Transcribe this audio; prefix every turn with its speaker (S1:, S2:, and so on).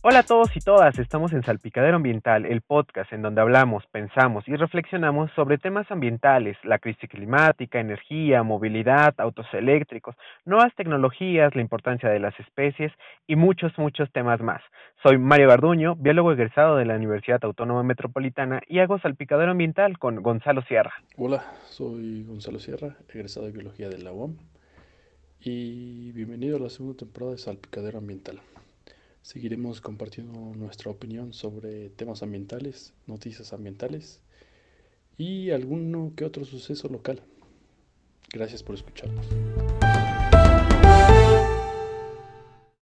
S1: Hola a todos y todas, estamos en Salpicadero Ambiental, el podcast en donde hablamos, pensamos y reflexionamos sobre temas ambientales, la crisis climática, energía, movilidad, autos eléctricos, nuevas tecnologías, la importancia de las especies y muchos, muchos temas más. Soy Mario Garduño, biólogo egresado de la Universidad Autónoma Metropolitana y hago Salpicadero Ambiental con Gonzalo Sierra.
S2: Hola, soy Gonzalo Sierra, egresado de Biología de la UAM y bienvenido a la segunda temporada de Salpicadero Ambiental. Seguiremos compartiendo nuestra opinión sobre temas ambientales, noticias ambientales y alguno que otro suceso local. Gracias por escucharnos.